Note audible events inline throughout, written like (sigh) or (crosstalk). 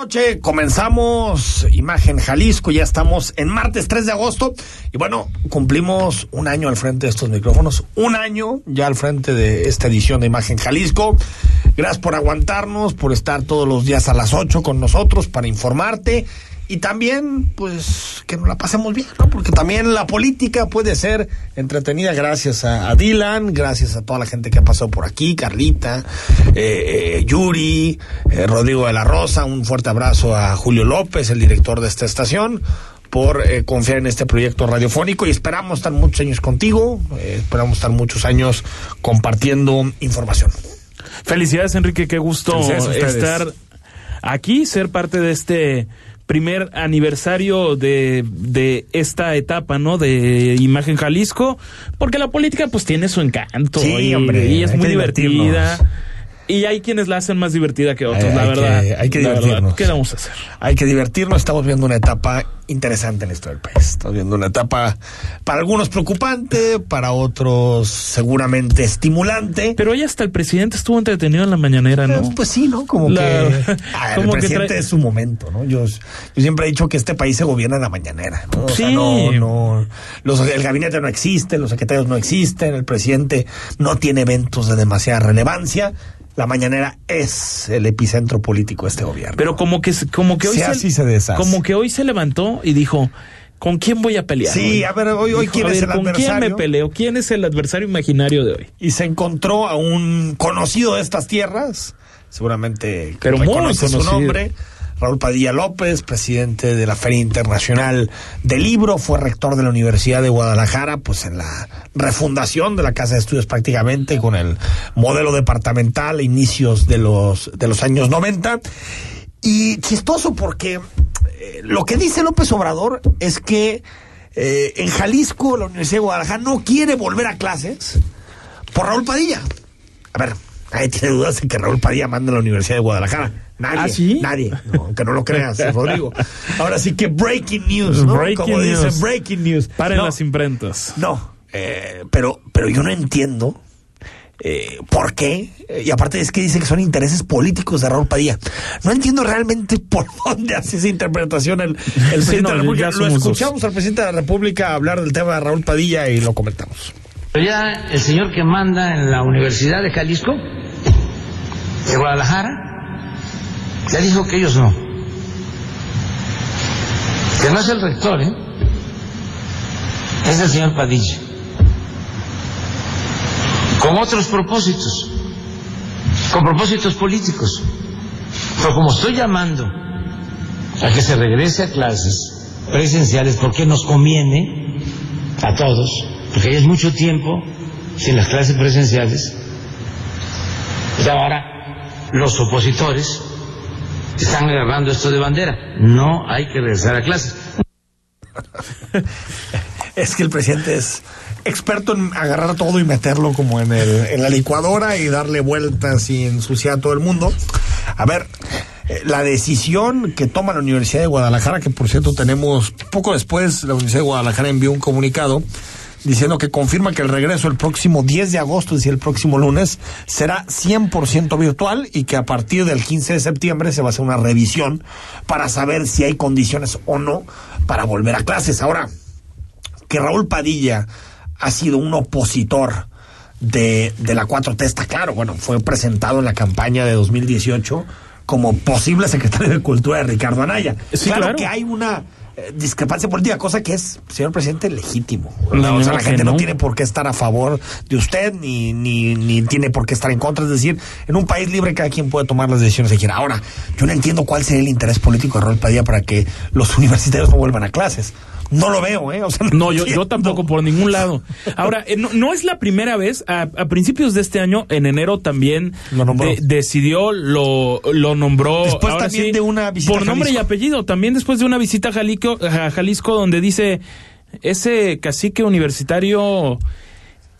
noche comenzamos Imagen Jalisco, ya estamos en martes 3 de agosto y bueno, cumplimos un año al frente de estos micrófonos, un año ya al frente de esta edición de Imagen Jalisco. Gracias por aguantarnos, por estar todos los días a las 8 con nosotros para informarte y también, pues, que nos la pasemos bien, ¿no? Porque también la política puede ser entretenida gracias a, Dylan, gracias a toda la gente que ha pasado por aquí, Carlita, eh, eh, Yuri, eh, Rodrigo de la Rosa, un fuerte abrazo a Julio López, el director de esta estación por confiar en este proyecto radiofónico y esperamos estar muchos años contigo, esperamos estar muchos años compartiendo información. Felicidades Enrique, qué gusto estar aquí, ser parte de este primer aniversario de, de esta etapa, ¿no? De Imagen Jalisco, porque la política pues tiene su encanto y, hombre, y es muy divertida. Y hay quienes la hacen más divertida que otros, la verdad. hay que divertirnos. ¿Qué vamos a hacer? Hay que divertirnos. Estamos viendo una etapa interesante en esto del país. Estamos viendo una etapa para algunos preocupante, para otros seguramente estimulante. Pero hoy hasta el presidente estuvo entretenido en la mañana, ¿no? Eh, pues sí, ¿no? Como que ah, el (laughs) presidente es su momento, ¿no? Yo, yo siempre he dicho que este país se gobierna en la mañanera, ¿no? sí. no, no, los, el gabinete no existe, los secretarios no existen, el presidente no tiene eventos de demasiada relevancia la mañanera es el epicentro político de este gobierno. Pero como que como que hoy se, como que hoy se levantó y dijo, ¿con quién voy a pelear? Sí, a ver, hoy, hoy quién es el ¿con quién me peleo? ¿Quién es el adversario imaginario de hoy? Y se encontró a un conocido de estas tierras, seguramente Pero muy su nombre Raúl Padilla López, presidente de la Feria Internacional del Libro, fue rector de la Universidad de Guadalajara, pues en la refundación de la Casa de Estudios prácticamente con el modelo departamental inicios de los, de los años 90. Y chistoso porque eh, lo que dice López Obrador es que eh, en Jalisco la Universidad de Guadalajara no quiere volver a clases por Raúl Padilla. A ver, nadie tiene dudas de que Raúl Padilla manda a la Universidad de Guadalajara Nadie. ¿Ah, Nadie. aunque no lo creas, Rodrigo. Ahora sí que breaking news, ¿no? Breaking Como news. dicen, breaking news. Paren las imprentas. No, eh, pero, pero yo no entiendo eh, ¿Por qué? Y aparte es que dice que son intereses políticos de Raúl Padilla. No entiendo realmente por (laughs) dónde hace esa interpretación el, presidente de la República. Lo escuchamos al presidente de la República hablar del tema de Raúl Padilla y lo comentamos. Pero ya el señor que manda en la Universidad de Jalisco, de Guadalajara, ya dijo que ellos no. Que no es el rector, ¿eh? Es el señor Padilla. Con otros propósitos, con propósitos políticos. Pero como estoy llamando a que se regrese a clases presenciales porque nos conviene a todos, porque ya es mucho tiempo sin las clases presenciales, y ahora los opositores están agarrando esto de bandera. No hay que regresar a clases. (laughs) es que el presidente es experto en agarrar todo y meterlo como en, el, en la licuadora y darle vueltas y ensuciar a todo el mundo. A ver, eh, la decisión que toma la Universidad de Guadalajara, que por cierto tenemos poco después, la Universidad de Guadalajara envió un comunicado diciendo que confirma que el regreso el próximo 10 de agosto, es decir, el próximo lunes, será 100% virtual y que a partir del 15 de septiembre se va a hacer una revisión para saber si hay condiciones o no para volver a clases. Ahora, que Raúl Padilla ha sido un opositor de, de la 4T está claro, bueno, fue presentado en la campaña de 2018 como posible secretario de Cultura de Ricardo Anaya. claro que hay una discrepancia política, cosa que es, señor presidente, legítimo. o sea, la gente no. tiene por qué estar a favor de usted ni, ni, ni tiene por qué estar en contra. Es decir, en un país libre cada quien puede tomar las decisiones que quiera. Ahora, yo no entiendo cuál sería el interés político de Raúl Padilla para que los (laughs) universitarios no vuelvan a clases. No lo veo, ¿eh? no, yo, yo tampoco por ningún lado. Ahora, eh, no, es la primera vez. A, principios de este año, en enero también decidió, lo, lo nombró. Después también de una visita Por nombre y apellido. También después de una visita a Jalisco, a Jalisco donde dice ese cacique universitario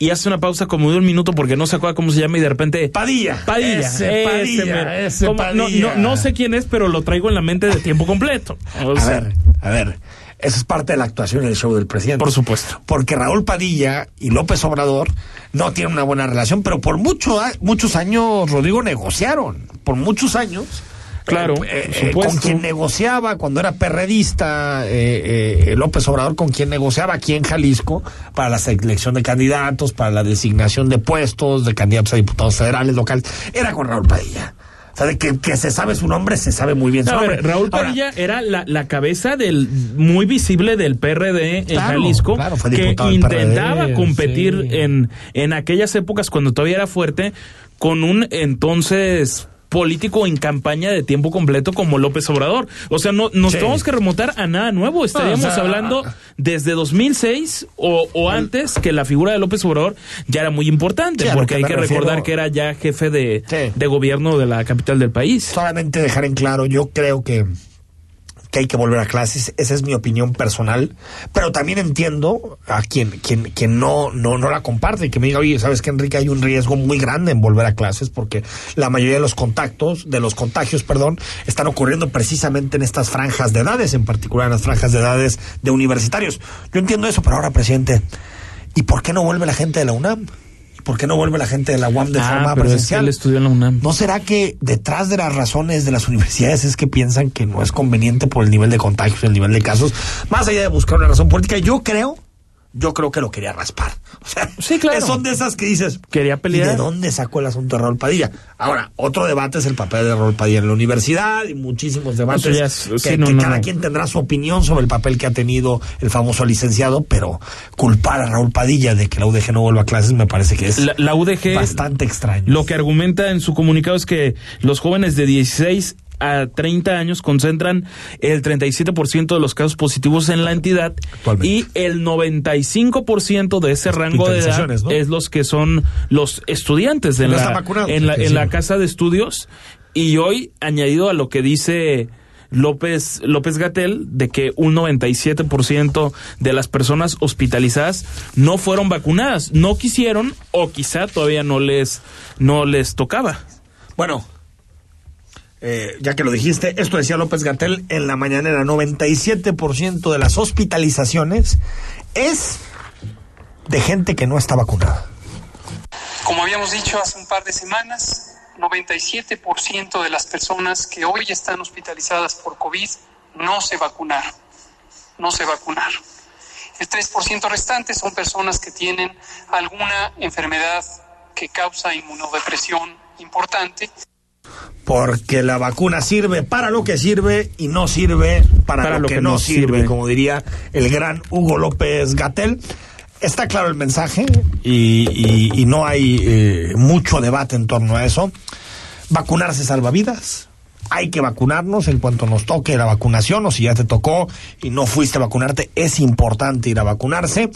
y hace una pausa como de un minuto porque no se acuerda cómo se llama y de repente... Padilla. Padilla. Ese Padilla. Ese Padilla. No, sé quién es, pero lo traigo en la mente de tiempo completo. a ver, a ver. Eso es parte de la actuación en el show del presidente. Por supuesto. Porque Raúl Padilla y López Obrador no tienen una buena relación, pero por mucho, muchos años, Rodrigo, negociaron. Por muchos años. Claro, eh, eh, con quien negociaba cuando era perredista, eh, López Obrador, con quien negociaba aquí en Jalisco para la selección de candidatos, para la designación de puestos, de candidatos a diputados federales, locales, era con Raúl Padilla. Sea, de que, se sabe su nombre, se sabe muy bien su nombre. Raúl Padilla era la, cabeza del muy visible del PRD en Jalisco, que intentaba competir en, en aquellas épocas cuando todavía era fuerte con un entonces político en campaña de tiempo completo como López Obrador. O sea, no nos tenemos que remontar a nada nuevo. Estaríamos hablando desde 2006 o, o, antes que la figura de López Obrador ya era muy importante, porque hay que recordar que era ya jefe de, de gobierno de la capital del país. Solamente dejar en claro, yo creo que que hay que volver a clases, esa es mi opinión personal, pero también entiendo a quien, quien, quien no, no, no la comparte y que me diga, oye, sabes que Enrique hay un riesgo muy grande en volver a clases porque la mayoría de los contactos, de los contagios, perdón, están ocurriendo precisamente en estas franjas de edades, en particular en las franjas de edades de universitarios. Yo entiendo eso, pero ahora, presidente, ¿y por qué no vuelve la gente de la UNAM? ¿Por qué no vuelve la gente de la UAM de ah, forma presencial? en la UNAM. ¿No será que detrás de las razones de las universidades es que piensan que no es conveniente por el nivel de contagios, el nivel de casos, más allá de buscar una razón política? Yo creo yo creo que lo quería raspar. (laughs) O sea, sí, claro. son de esas que dices, quería pelear. ¿Y de dónde sacó el asunto de Raúl Padilla? Ahora, otro debate es el papel de Raúl Padilla en la universidad y muchísimos debates que, cada quien tendrá su opinión sobre el papel que ha tenido el famoso licenciado, pero culpar a Raúl Padilla de que la UDG no vuelva a clases me parece que es la UDG bastante extraño. Lo que argumenta en su comunicado es que los jóvenes de 16 a 30 años concentran el 37% de los casos positivos en la entidad y el 95% de ese rango de edad es los que son los estudiantes de la, en, la, en la casa de estudios. Y hoy añadido a lo que dice López López Gatel de que un 97% de las personas hospitalizadas no fueron vacunadas, no quisieron o quizá todavía no les no les tocaba. Bueno, eh, ya que lo dijiste, esto decía López Gatel en la mañanera, 97% de las hospitalizaciones es de gente que no está vacunada. Como habíamos dicho hace un par de semanas, 97% de las personas que hoy están hospitalizadas por COVID no se vacunaron, no se vacunaron. El 3% restante son personas que tienen alguna enfermedad que causa inmunodepresión importante porque la vacuna sirve para lo que sirve y no sirve para, lo, que, no sirve, como diría el gran Hugo López Gatel. Está claro el mensaje y, no hay eh, mucho debate en torno a eso. Vacunarse salva vidas, hay que vacunarnos en cuanto nos toque la vacunación o si ya te tocó y no fuiste a vacunarte, es importante ir a vacunarse.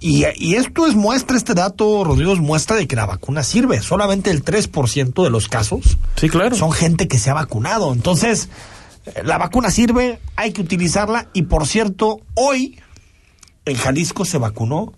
Y, esto es muestra, este dato, Rodrigo, es muestra de que la vacuna sirve. Solamente el 3% de los casos sí, claro. son gente que se ha vacunado. Entonces, la vacuna sirve, hay que utilizarla y por cierto, hoy en Jalisco se vacunó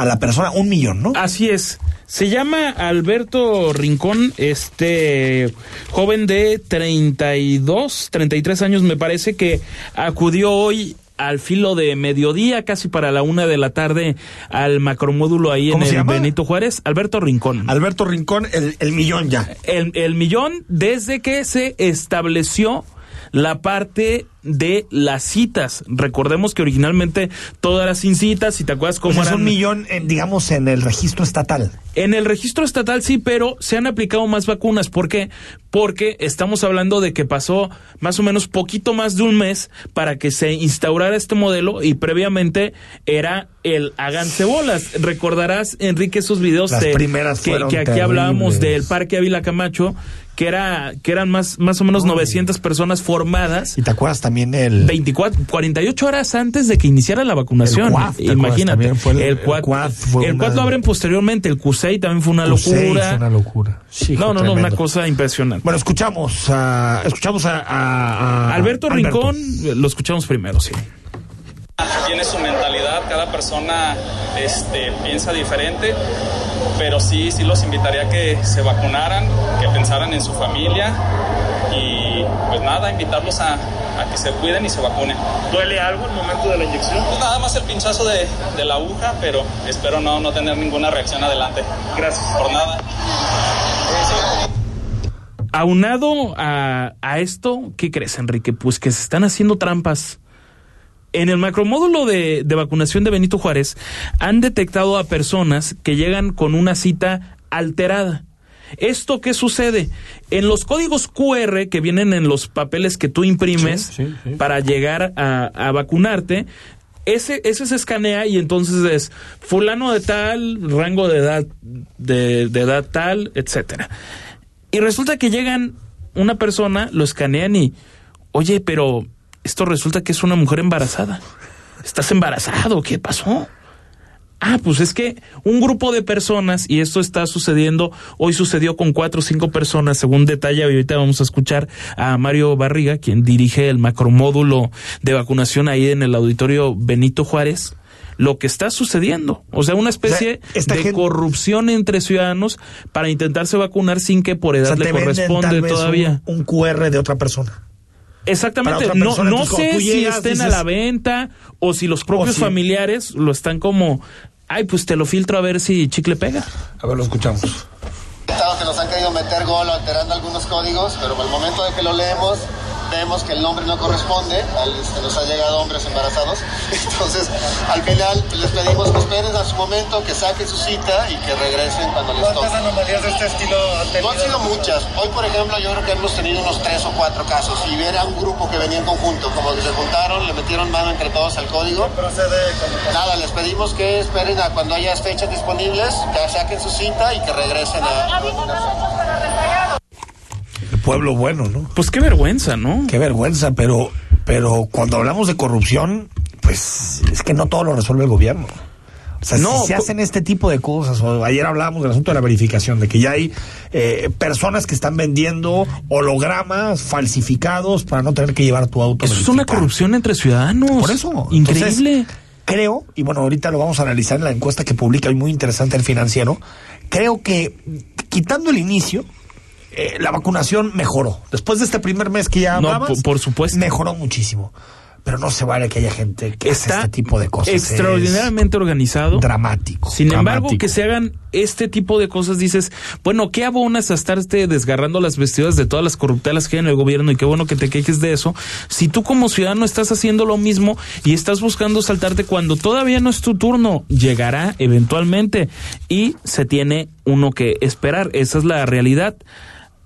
a la persona un millón, ¿no? Así es. Se llama Alberto Rincón, este joven de 32, 33 años me parece que acudió hoy al filo de mediodía, casi para la una de la tarde, al macromódulo ahí en el Benito Juárez. Alberto Rincón. Alberto Rincón, el, el millón ya. El, el millón desde que se estableció la parte de las citas. Recordemos que originalmente todo era sin citas, si te acuerdas cómo es un millón, digamos, en el registro estatal. En el registro estatal sí, pero se han aplicado más vacunas. ¿Por qué? Porque estamos hablando de que pasó más o menos poquito más de un mes para que se instaurara este modelo y previamente era el háganse bolas. Recordarás, Enrique, esos videos de, primeras que, que aquí hablábamos del Parque Ávila Camacho, que era que eran más más o menos 900 personas formadas. ¿Y te acuerdas también el 24 48 horas antes de que iniciara la vacunación? El Imagínate. el, el, el lo abren posteriormente, el CUSEI también fue una locura. Fue una locura. no, no, no, una cosa impresionante. Bueno, escuchamos a escuchamos a, Alberto Rincón, lo escuchamos primero, sí. Tiene su mentalidad, cada persona este, piensa diferente, pero sí, sí los invitaría a que se vacunaran, que pensaran en su familia y pues nada, invitarlos a, que se cuiden y se vacunen. ¿Duele algo el momento de la inyección? Pues nada más el pinchazo de, la aguja, pero espero no, no tener ninguna reacción adelante. Gracias. Por nada. Aunado a, a esto, ¿qué crees, Enrique? Pues que se están haciendo trampas en el macromódulo de, de vacunación de Benito Juárez han detectado a personas que llegan con una cita alterada. ¿Esto qué sucede? En los códigos QR que vienen en los papeles que tú imprimes para llegar a, vacunarte, ese, ese se escanea y entonces es fulano de tal, rango de edad, de, de edad tal, etcétera. Y resulta que llegan una persona, lo escanean y, oye, pero esto resulta que es una mujer embarazada. ¿Estás embarazado? ¿Qué pasó? Ah, pues es que un grupo de personas, y esto está sucediendo, hoy sucedió con cuatro o cinco personas, según detalla, y ahorita vamos a escuchar a Mario Barriga, quien dirige el macromódulo de vacunación ahí en el auditorio Benito Juárez, lo que está sucediendo. O sea, una especie de corrupción entre ciudadanos para intentarse vacunar sin que por edad le corresponde todavía. un QR de otra persona. Exactamente, no, no sé si estén a la venta o si los propios familiares lo están como, ay, pues te lo filtro a ver si chicle pega. A ver, lo escuchamos. Que nos han querido meter gol alterando algunos códigos, pero al momento de que lo leemos, vemos que el nombre no corresponde, al, este, nos ha llegado hombres embarazados, (laughs) entonces al final les pedimos que esperen a su momento, que saquen su cita y que regresen cuando les toque. ¿Cuántas anomalías de este estilo han tenido? No han sido muchas, hoy por ejemplo yo creo que hemos tenido unos tres o cuatro casos y era un grupo que venía en conjunto, como que se juntaron, le metieron mano entre todos al código. Nada, les pedimos que esperen a cuando haya fechas disponibles, que saquen su cita y que regresen a pueblo bueno, ¿no? Pues qué vergüenza, ¿no? Qué vergüenza, pero, pero cuando hablamos de corrupción, pues es que no todo lo resuelve el gobierno. O sea, no, si se hacen este tipo de cosas, o ayer hablábamos del asunto de la verificación, de que ya hay eh, personas que están vendiendo hologramas falsificados para no tener que llevar tu auto. Eso es una corrupción entre ciudadanos. Por eso. Increíble. creo, y bueno, ahorita lo vamos a analizar en la encuesta que publica hoy muy interesante el financiero, creo que quitando el inicio, eh, la vacunación mejoró. Después de este primer mes que ya hablabas, por, supuesto. mejoró muchísimo. Pero no se vale que haya gente que hace este tipo de cosas. Extraordinariamente organizado. Dramático. Sin embargo, que se hagan este tipo de cosas, dices, bueno, ¿qué abonas a estarte desgarrando las vestiduras de todas las corruptelas que hay en el gobierno? Y qué bueno que te quejes de eso. Si tú como ciudadano estás haciendo lo mismo y estás buscando saltarte cuando todavía no es tu turno, llegará eventualmente y se tiene uno que esperar. Esa es la realidad.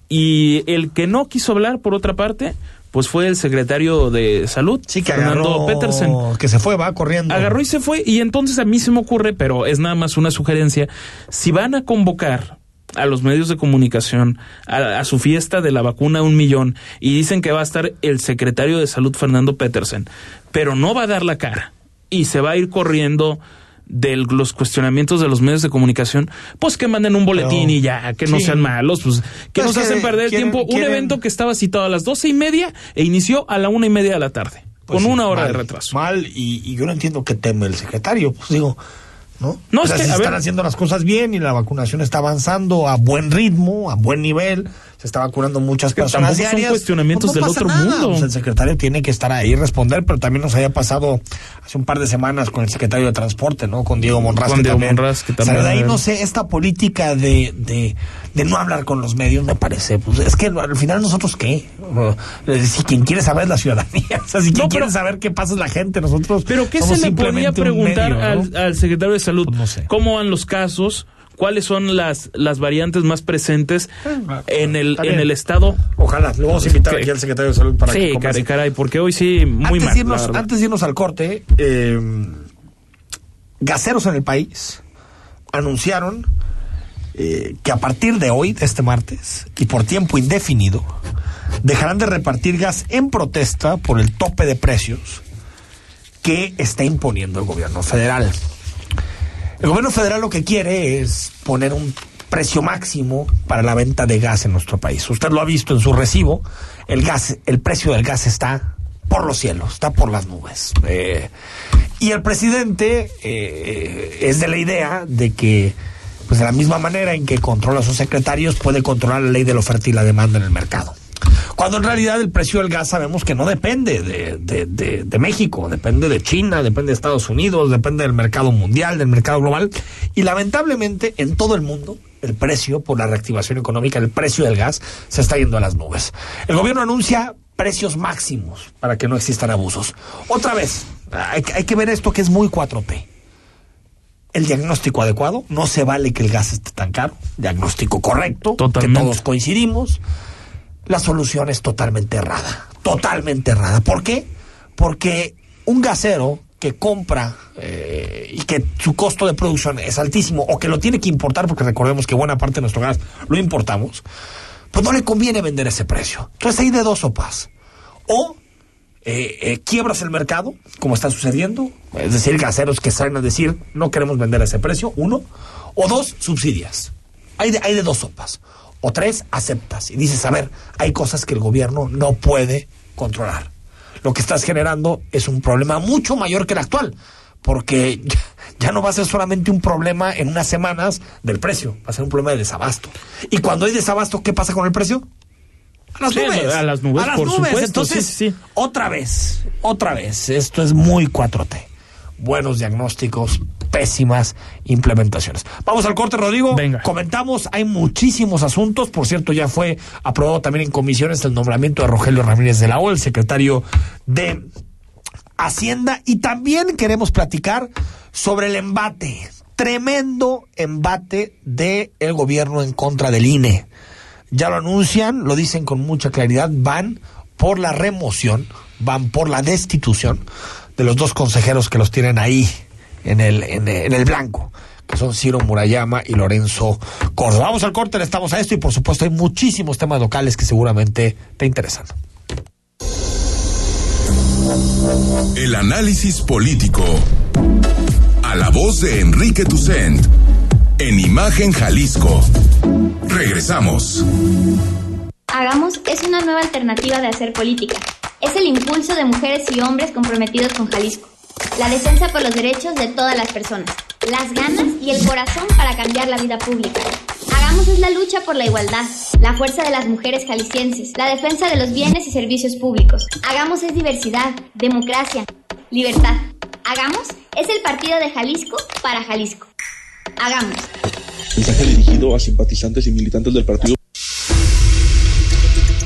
Y el que no quiso hablar, por otra parte, pues fue el secretario de salud, sí, que Fernando Petersen. Que se fue, va corriendo. Agarró y se fue. Y entonces a mí se me ocurre, pero es nada más una sugerencia, si van a convocar a los medios de comunicación a, a, su fiesta de la vacuna un millón y dicen que va a estar el secretario de salud Fernando Petersen, pero no va a dar la cara y se va a ir corriendo de los cuestionamientos de los medios de comunicación, pues que manden un boletín y ya, que no sean malos, pues que nos hacen perder el tiempo. Un evento que estaba citado a las doce y media e inició a la una y media de la tarde, pues con una hora de retraso. Mal, y, y, yo no entiendo qué teme el secretario, pues digo, ¿no? No, o sea, si están haciendo las cosas bien y la vacunación está avanzando a buen ritmo, a buen nivel, se está vacunando muchas personas diarias. Son cuestionamientos del otro mundo. Pues el secretario tiene que estar ahí y responder, pero también nos había pasado hace un par de semanas con el secretario de Transporte, ¿no? Con Diego Monraz. Con Diego Monraz, que también. O sea, de ahí no sé, esta política de, de, de, no hablar con los medios me parece, pues es que al final nosotros qué? Si quien quiere saber es la ciudadanía, (laughs) o sea, si quien quiere saber qué pasa es la gente, nosotros. Pero ¿qué se le podría preguntar al, secretario de Salud? Pues sé. ¿Cómo van los casos? Cuáles son las, las variantes más presentes ah, en el, en el estado. Ojalá, lo vamos a invitar aquí al secretario de salud para sí, que caray, caray, porque hoy sí, muy antes mal. irnos, antes de irnos al corte, eh, gaseros en el país anunciaron eh, que a partir de hoy, de este martes, y por tiempo indefinido, dejarán de repartir gas en protesta por el tope de precios que está imponiendo el gobierno federal. El gobierno federal lo que quiere es poner un precio máximo para la venta de gas en nuestro país. Usted lo ha visto en su recibo, el gas, el precio del gas está por los cielos, está por las nubes. Eh, y el presidente eh, es de la idea de que, pues de la misma manera en que controla a sus secretarios, puede controlar la ley de la oferta y la demanda en el mercado. Cuando en realidad el precio del gas sabemos que no depende de, México, depende de China, depende de Estados Unidos, depende del mercado mundial, del mercado global. Y lamentablemente en todo el mundo el precio, por la reactivación económica, el precio del gas se está yendo a las nubes. El gobierno anuncia precios máximos para que no existan abusos. Otra vez, hay, que ver esto que es muy 4P. El diagnóstico adecuado, no se vale que el gas esté tan caro, diagnóstico correcto, que todos coincidimos. La solución es totalmente errada, totalmente errada. ¿Por qué? Porque un gasero que compra eh, y que su costo de producción es altísimo o que lo tiene que importar, porque recordemos que buena parte de nuestro gas lo importamos, pues no le conviene vender ese precio. Entonces hay de dos sopas. O eh, eh, quiebras el mercado, como está sucediendo, es decir, gaseros que salen a decir no queremos vender ese precio, uno, o dos, subsidias. Hay de, hay de dos sopas. O tres, aceptas y dices, a ver, hay cosas que el gobierno no puede controlar. Lo que estás generando es un problema mucho mayor que el actual porque (laughs) ya no va a ser solamente un problema en unas semanas del precio, va a ser un problema de desabasto. Y cuando hay desabasto, ¿qué pasa con el precio? A las nubes. A las nubes, por Supuesto. Entonces, sí, otra vez, otra vez, esto es muy 4T. Buenos diagnósticos, pésimas implementaciones. Vamos al corte, Rodrigo. Venga. Comentamos, hay muchísimos asuntos. Por cierto, ya fue aprobado también en comisiones el nombramiento de Rogelio Ramírez de la O, el secretario de Hacienda y también queremos platicar sobre el embate, tremendo embate del el gobierno en contra del INE. Ya lo anuncian, lo dicen con mucha claridad, van por la remoción, van por la destitución de los dos consejeros que los tienen ahí en el, en el, blanco que son Ciro Murayama y Lorenzo Córdoba. Vamos al corte, le estamos a esto y por supuesto hay muchísimos temas locales que seguramente te interesan. El análisis político. A la voz de Enrique Tucent. En Imagen Jalisco. Regresamos. Hagamos es una nueva alternativa de hacer política. Es el impulso de mujeres y hombres comprometidos con Jalisco. La defensa por los derechos de todas las personas. Las ganas y el corazón para cambiar la vida pública. Hagamos es la lucha por la igualdad, la fuerza de las mujeres jaliscienses, la defensa de los bienes y servicios públicos. Hagamos es diversidad, democracia, libertad. Hagamos es el partido de Jalisco para Jalisco. Hagamos. Mensaje dirigido a simpatizantes y militantes del partido.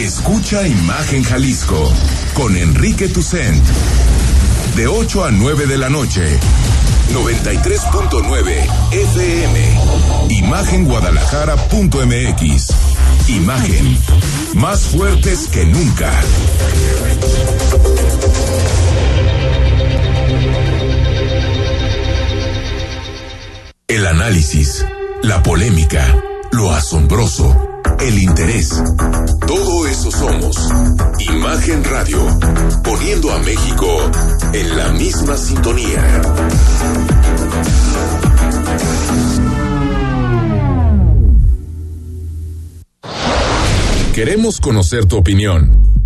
Escucha Imagen Jalisco con Enrique Tucent. De 8 a 9 de la noche. 93.9 FM. Imagenguadalajara.mx. Imagen. Más fuertes que nunca. El análisis, la polémica, lo asombroso el interés. Todo eso somos. Imagen Radio, poniendo a México en la misma sintonía. Queremos conocer tu opinión.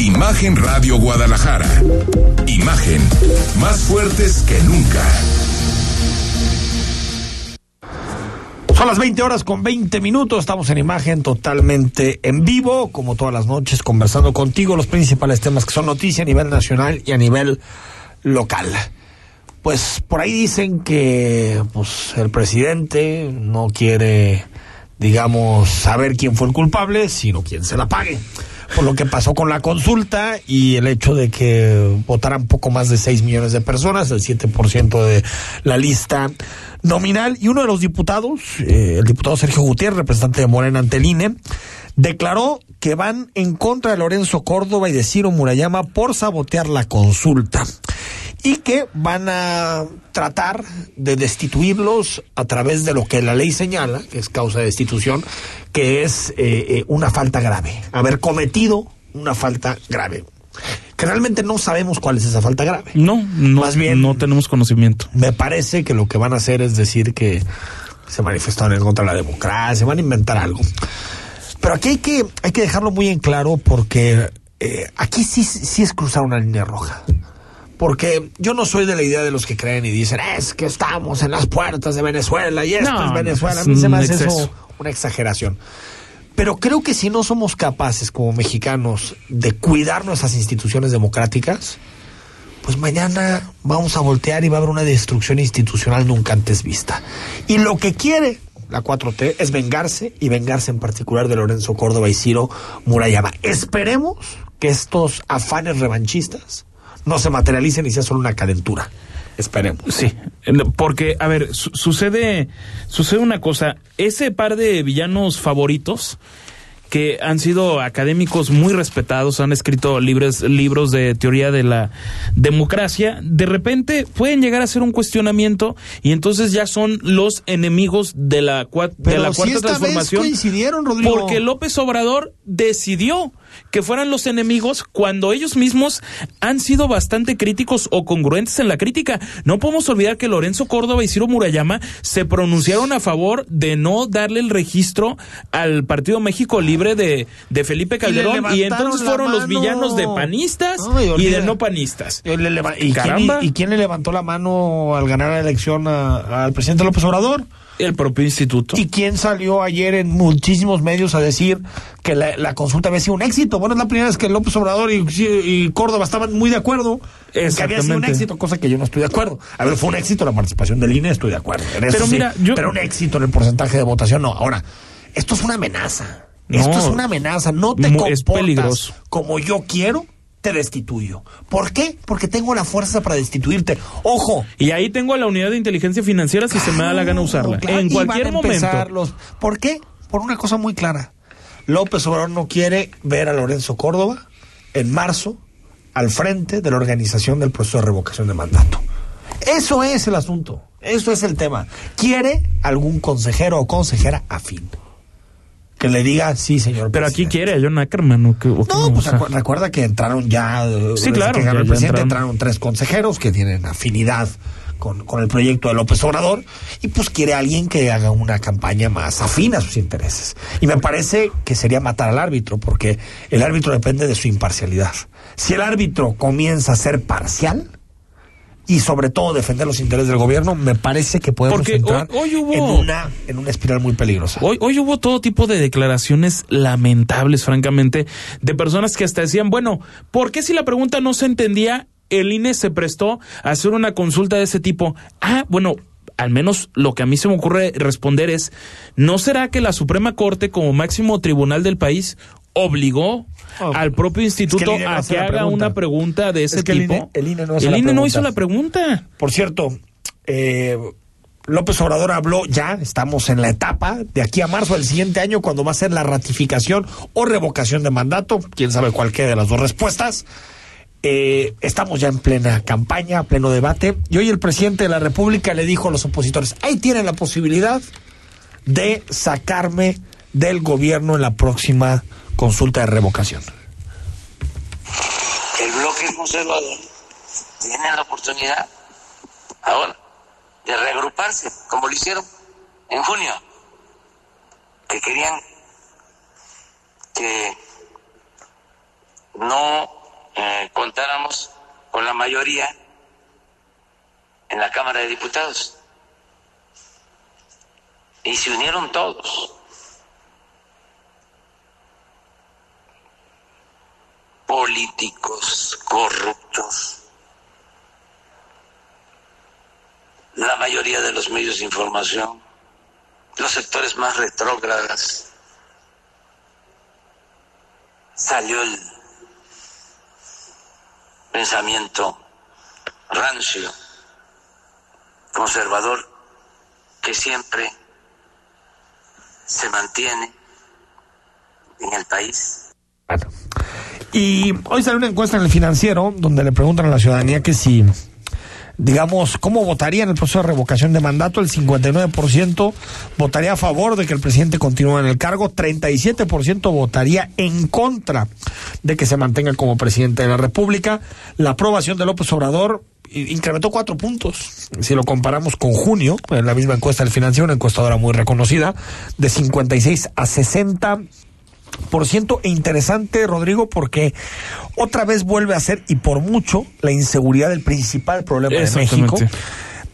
Imagen Radio Guadalajara. Imagen, más fuertes que nunca. Son las 20 horas con 20 minutos, estamos en imagen totalmente en vivo, como todas las noches, conversando contigo los principales temas que son noticia a nivel nacional y a nivel local. Pues por ahí dicen que pues, el presidente no quiere, digamos, saber quién fue el culpable, sino quién se la pague por lo que pasó con la consulta y el hecho de que votaran poco más de 6 millones de personas, el 7% de la lista nominal. Y uno de los diputados, eh, el diputado Sergio Gutiérrez, representante de Morena ante el INE, declaró que van en contra de Lorenzo Córdoba y de Ciro Murayama por sabotear la consulta y que van a tratar de destituirlos a través de lo que la ley señala, que es causa de destitución, que es eh, eh, una falta grave, haber cometido una falta grave. Que realmente no sabemos cuál es esa falta grave. No, no, Más bien, no tenemos conocimiento. Me parece que lo que van a hacer es decir que se manifestaron en contra de la democracia, van a inventar algo. Pero aquí hay que, hay que dejarlo muy en claro porque eh, aquí sí, sí es cruzar una línea roja porque yo no soy de la idea de los que creen y dicen, es que estamos en las puertas de Venezuela y esto es Venezuela. A mí se me hace eso una exageración. Pero creo que si no somos capaces como mexicanos de cuidar nuestras instituciones democráticas, pues mañana vamos a voltear y va a haber una destrucción institucional nunca antes vista. Y lo que quiere la 4T es vengarse y vengarse en particular de Lorenzo Córdoba y Ciro Murayama. Esperemos que estos afanes revanchistas no se materialicen y sea solo una calentura. Esperemos. Sí, porque, a ver, sucede, sucede una cosa. Ese par de villanos favoritos que han sido académicos muy respetados, han escrito libros, libros de teoría de la democracia, de repente pueden llegar a ser un cuestionamiento y entonces ya son los enemigos de la, de la cuarta transformación. coincidieron, Porque López Obrador decidió que fueran los enemigos cuando ellos mismos han sido bastante críticos o congruentes en la crítica. No podemos olvidar que Lorenzo Córdoba y Ciro Murayama se pronunciaron a favor de no darle el registro al Partido México Libre de, de Felipe Calderón y, entonces fueron los villanos de panistas y, de no panistas. ¿Y, quién, le levantó la mano al ganar la elección al presidente López Obrador? El propio instituto. ¿Y quién salió ayer en muchísimos medios a decir que la, consulta había sido un éxito? Bueno, es la primera vez que López Obrador y, Córdoba estaban muy de acuerdo en que había sido un éxito, cosa que yo no estoy de acuerdo. A ver, fue un éxito la participación del INE, estoy de acuerdo. pero mira, yo... pero un éxito en el porcentaje de votación, no. Ahora, esto es una amenaza. esto es una amenaza. No te comportas como yo quiero te destituyo. ¿Por qué? Porque tengo la fuerza para destituirte. Ojo. Y ahí tengo a la unidad de inteligencia financiera si se me da la gana usarla. En cualquier momento. Los... ¿Por qué? Por una cosa muy clara. López Obrador no quiere ver a Lorenzo Córdoba en marzo al frente de la organización del proceso de revocación de mandato. Eso es el asunto. Eso es el tema. Quiere algún consejero o consejera afín que le diga sí, señor. Pero aquí quiere a John Ackerman. ¿o no, pues recuerda que entraron ya. Sí, claro. Que el presidente entraron. tres consejeros que tienen afinidad con, con, el proyecto de López Obrador y pues quiere alguien que haga una campaña más afín a sus intereses. Y me parece que sería matar al árbitro porque el árbitro depende de su imparcialidad. Si el árbitro comienza a ser parcial, y sobre todo defender los intereses del gobierno, me parece que podemos entrar en, una, en una espiral muy peligrosa. Hoy, hoy hubo todo tipo de declaraciones lamentables, francamente, de personas que hasta decían, bueno, ¿por qué si la pregunta no se entendía, el INE se prestó a hacer una consulta de ese tipo? Ah, bueno, al menos lo que a mí se me ocurre responder es, ¿no será que la Suprema Corte como máximo tribunal del país obligó oh, al propio instituto a que haga una pregunta de ese tipo. El INE, no, hizo la pregunta. Por cierto, eh, López Obrador habló ya, estamos en la etapa de aquí a marzo del siguiente año cuando va a ser la ratificación o revocación de mandato, quién sabe cualquiera de las dos respuestas. Eh, estamos ya en plena campaña, pleno debate, y hoy el presidente de la República le dijo a los opositores, ahí tienen la posibilidad de sacarme del gobierno en la próxima consulta de revocación. El bloque conservador tiene la oportunidad ahora de reagruparse, como lo hicieron en junio, que querían que no eh, contáramos con la mayoría en la Cámara de Diputados. Y se unieron todos. Políticos corruptos. La mayoría de los medios de información. Los sectores más retrógradas. Salió el pensamiento rancio, conservador, que siempre se mantiene en el país. Y hoy sale una encuesta en el financiero donde le preguntan a la ciudadanía que si, digamos, cómo votaría en el proceso de revocación de mandato. El 59% votaría a favor de que el presidente continúe en el cargo, 37% votaría en contra de que se mantenga como presidente de la República. La aprobación de López Obrador incrementó cuatro puntos. Si lo comparamos con junio, en la misma encuesta del financiero, una encuestadora muy reconocida, de 56 a 60 por ciento e interesante, Rodrigo, porque otra vez vuelve a ser, y por mucho, la inseguridad el principal problema de México.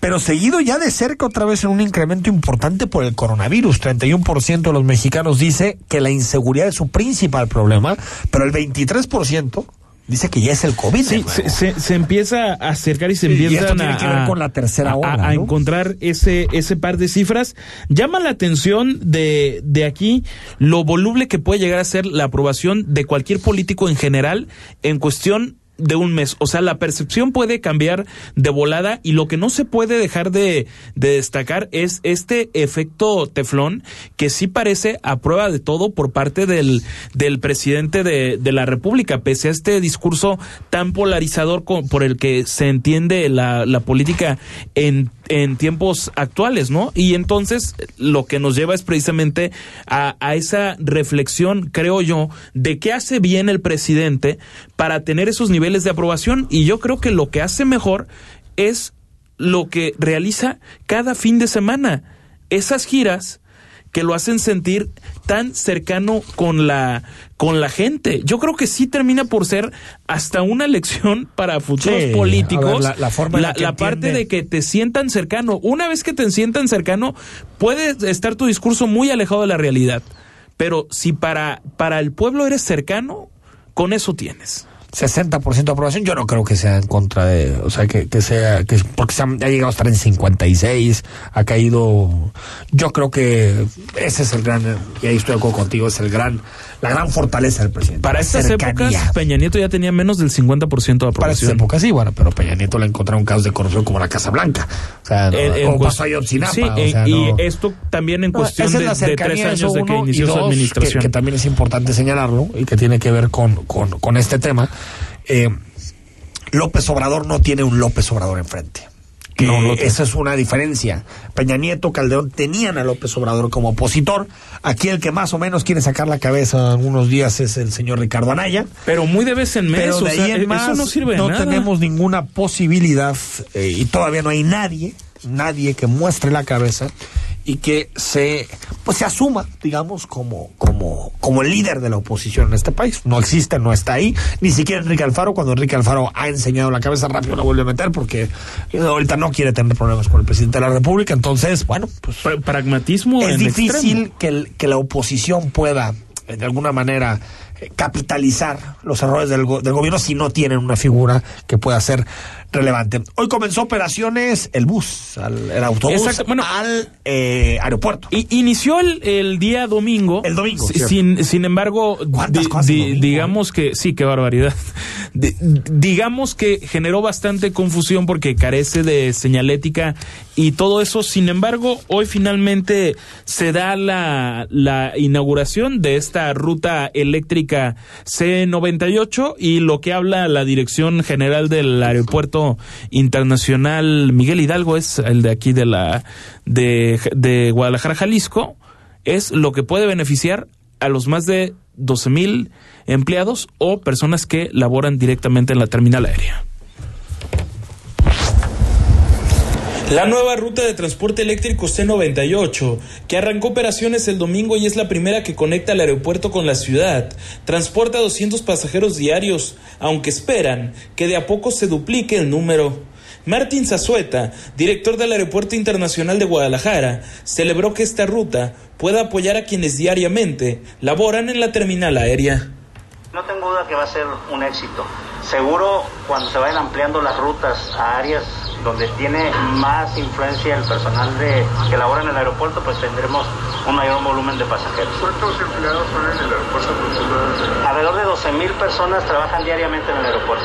Pero seguido ya de cerca otra vez en un incremento importante por el coronavirus. 31% de los mexicanos dice que la inseguridad es su principal problema, pero el 23% dice que ya es el COVID. Sí, se, se, empieza a acercar y se empieza a, con la tercera a, encontrar ese, ese par de cifras. Llama la atención de, de aquí lo voluble que puede llegar a ser la aprobación de cualquier político en general en cuestión de un mes. O sea, la percepción puede cambiar de volada y lo que no se puede dejar de, de, destacar es este efecto teflón que sí parece a prueba de todo por parte del, del presidente de, de la República, pese a este discurso tan polarizador por el que se entiende la, la política en en tiempos actuales, ¿no? Y entonces lo que nos lleva es precisamente a, esa reflexión, creo yo, de qué hace bien el presidente para tener esos niveles de aprobación. Y yo creo que lo que hace mejor es lo que realiza cada fin de semana. Esas giras que lo hacen sentir tan cercano con la con la gente. Yo creo que sí termina por ser hasta una lección para futuros políticos. la, forma la, parte de que te sientan cercano. Una vez que te sientan cercano, puede estar tu discurso muy alejado de la realidad. Pero si para, para el pueblo eres cercano, con eso tienes. 60% de aprobación, yo no creo que sea en contra de, o sea, que, que sea, que porque se ha, llegado a estar en 56, ha caído, yo creo que ese es el gran, y ahí estoy de acuerdo contigo, es el gran, la gran fortaleza del presidente. Para estas épocas, Peña Nieto ya tenía menos del 50% de aprobación. Para estas épocas sí, bueno, pero Peña Nieto le encontró un caso de corrupción como la Casa Blanca. O sea, no, pasó ahí Sí, y esto también en cuestión de, tres años de que inició su administración. Que, también es importante señalarlo y que tiene que ver con, con, con este tema eh, López Obrador no tiene un López Obrador enfrente. Esa es una diferencia. Peña Nieto, Calderón tenían a López Obrador como opositor. Aquí el que más o menos quiere sacar la cabeza en unos días es el señor Ricardo Anaya. Pero muy de vez en mes. de ahí en más, no sirve No tenemos ninguna posibilidad eh, y todavía no hay nadie, nadie que muestre la cabeza y que se pues se asuma, digamos, como, como, como el líder de la oposición en este país. No existe, no está ahí, ni siquiera Enrique Alfaro, cuando Enrique Alfaro ha enseñado la cabeza rápido la vuelve a meter porque ahorita no quiere tener problemas con el presidente de la República, entonces, bueno, pues pragmatismo es difícil que, que la oposición pueda de alguna manera eh, capitalizar los errores del, del, gobierno si no tienen una figura que pueda ser relevante. Hoy comenzó operaciones el bus, el autobús bueno, al eh, aeropuerto. Y, inició el, el, día domingo. El domingo. Sin, sin embargo, digamos que, sí, qué barbaridad. (laughs) digamos que generó bastante confusión porque carece de señalética y todo eso. Sin embargo, hoy finalmente se da la, inauguración de esta ruta eléctrica C98 y lo que habla la Dirección General del Aeropuerto Internacional Miguel Hidalgo es el de aquí de la de, de Guadalajara, Jalisco, es lo que puede beneficiar a los más de 12 mil empleados o personas que laboran directamente en la terminal aérea. La nueva ruta de transporte eléctrico C98, que arrancó operaciones el domingo y es la primera que conecta el aeropuerto con la ciudad, transporta 200 pasajeros diarios, aunque esperan que de a poco se duplique el número. Martín Zazueta, director del Aeropuerto Internacional de Guadalajara, celebró que esta ruta pueda apoyar a quienes diariamente laboran en la terminal aérea. No tengo duda que va a ser un éxito. Seguro cuando se vayan ampliando las rutas a áreas donde tiene más influencia el personal de, que labora en el aeropuerto, pues tendremos un mayor volumen de pasajeros. ¿Cuántos empleados son en el aeropuerto? Alrededor de 12 mil personas trabajan diariamente en el aeropuerto.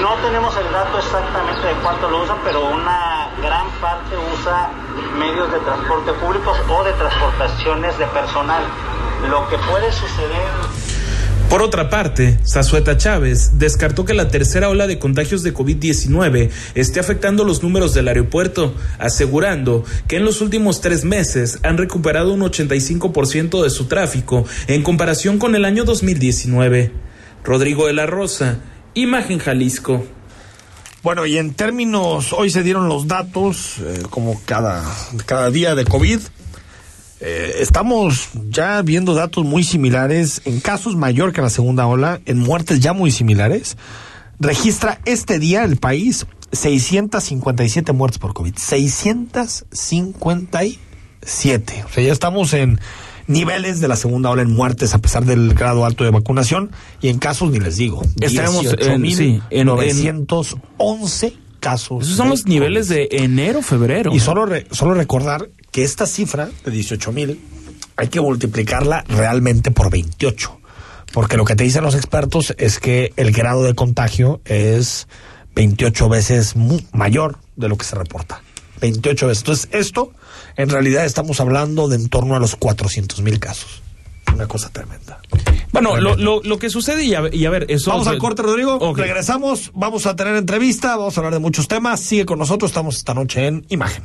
No tenemos el dato exactamente de cuánto lo usan, pero una gran parte usa medios de transporte públicos o de transportaciones de personal. Lo que puede suceder por otra parte, Zazueta Chávez descartó que la tercera ola de contagios de COVID-19 esté afectando los números del aeropuerto, asegurando que en los últimos tres meses han recuperado un 85% de su tráfico en comparación con el año 2019. Rodrigo de la Rosa, Imagen Jalisco. Bueno, y en términos, hoy se dieron los datos, eh, como cada, cada día de COVID. Eh, estamos ya viendo datos muy similares, en casos mayor que la segunda ola, en muertes ya muy similares. Registra este día el país 657 muertes por COVID. 657. O sea, ya estamos en niveles de la segunda ola en muertes a pesar del grado alto de vacunación y en casos ni les digo. Estamos en, sí, en 911 casos. Esos son los niveles de enero, febrero. Y solo, solo recordar que esta cifra de 18 mil hay que multiplicarla realmente por 28. Porque lo que te dicen los expertos es que el grado de contagio es 28 veces mayor de lo que se reporta. 28 veces. Entonces, esto, en realidad, estamos hablando de en torno a los 400 mil casos. Una cosa tremenda. Bueno, lo, lo, lo, que sucede, y a, y a ver, eso. Vamos al corte, Rodrigo. Regresamos, vamos a tener entrevista, vamos a hablar de muchos temas. Sigue con nosotros, estamos esta noche en Imagen.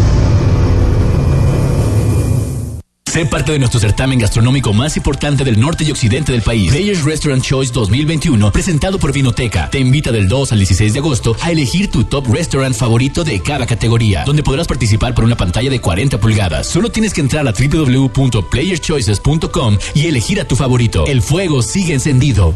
Sé parte de nuestro certamen gastronómico más importante del norte y occidente del país. Players Restaurant Choice 2021, presentado por Vinoteca. Te invita del 2 al 16 de agosto a elegir tu top restaurant favorito de cada categoría, donde podrás participar por una pantalla de 40 pulgadas. Solo tienes que entrar a www.playerschoices.com y elegir a tu favorito. El fuego sigue encendido.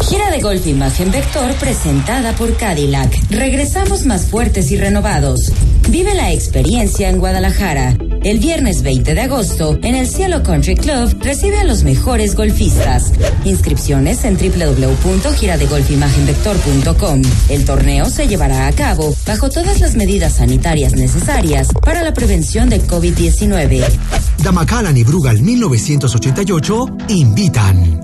Gira de golf Imagen Vector presentada por Cadillac. Regresamos más fuertes y renovados. Vive la experiencia en Guadalajara. El viernes 20 de agosto, en el Cielo Country Club, recibe a los mejores golfistas. Inscripciones en www.giradegolfimagenvector.com. El torneo se llevará a cabo bajo todas las medidas sanitarias necesarias para la prevención de COVID-19. Damacalan y Brugal 1988 invitan.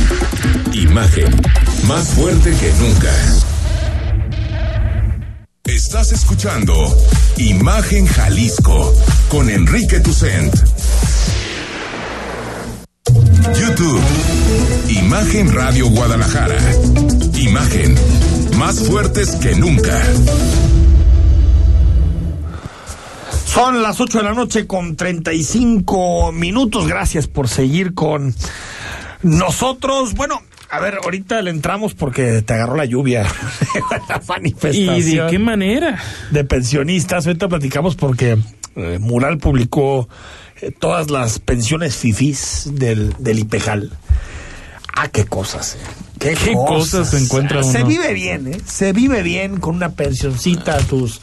Imagen, más fuerte que nunca. Estás escuchando Imagen Jalisco con Enrique Tucent. YouTube. Imagen Radio Guadalajara. Imagen. Más fuertes que nunca. Son las 8 de la noche con 35 minutos. Gracias por seguir con nosotros. Bueno, a ver, ahorita le entramos porque te agarró la lluvia. (laughs) la manifestación. ¿Y de qué manera? De pensionistas. Ahorita platicamos porque eh, Mural publicó eh, todas las pensiones fifís del, del IPEJAL. Ah, qué cosas. Eh. ¿Qué, cosas, se encuentra Se vive bien, ¿eh? Se vive bien con una pensioncita a tus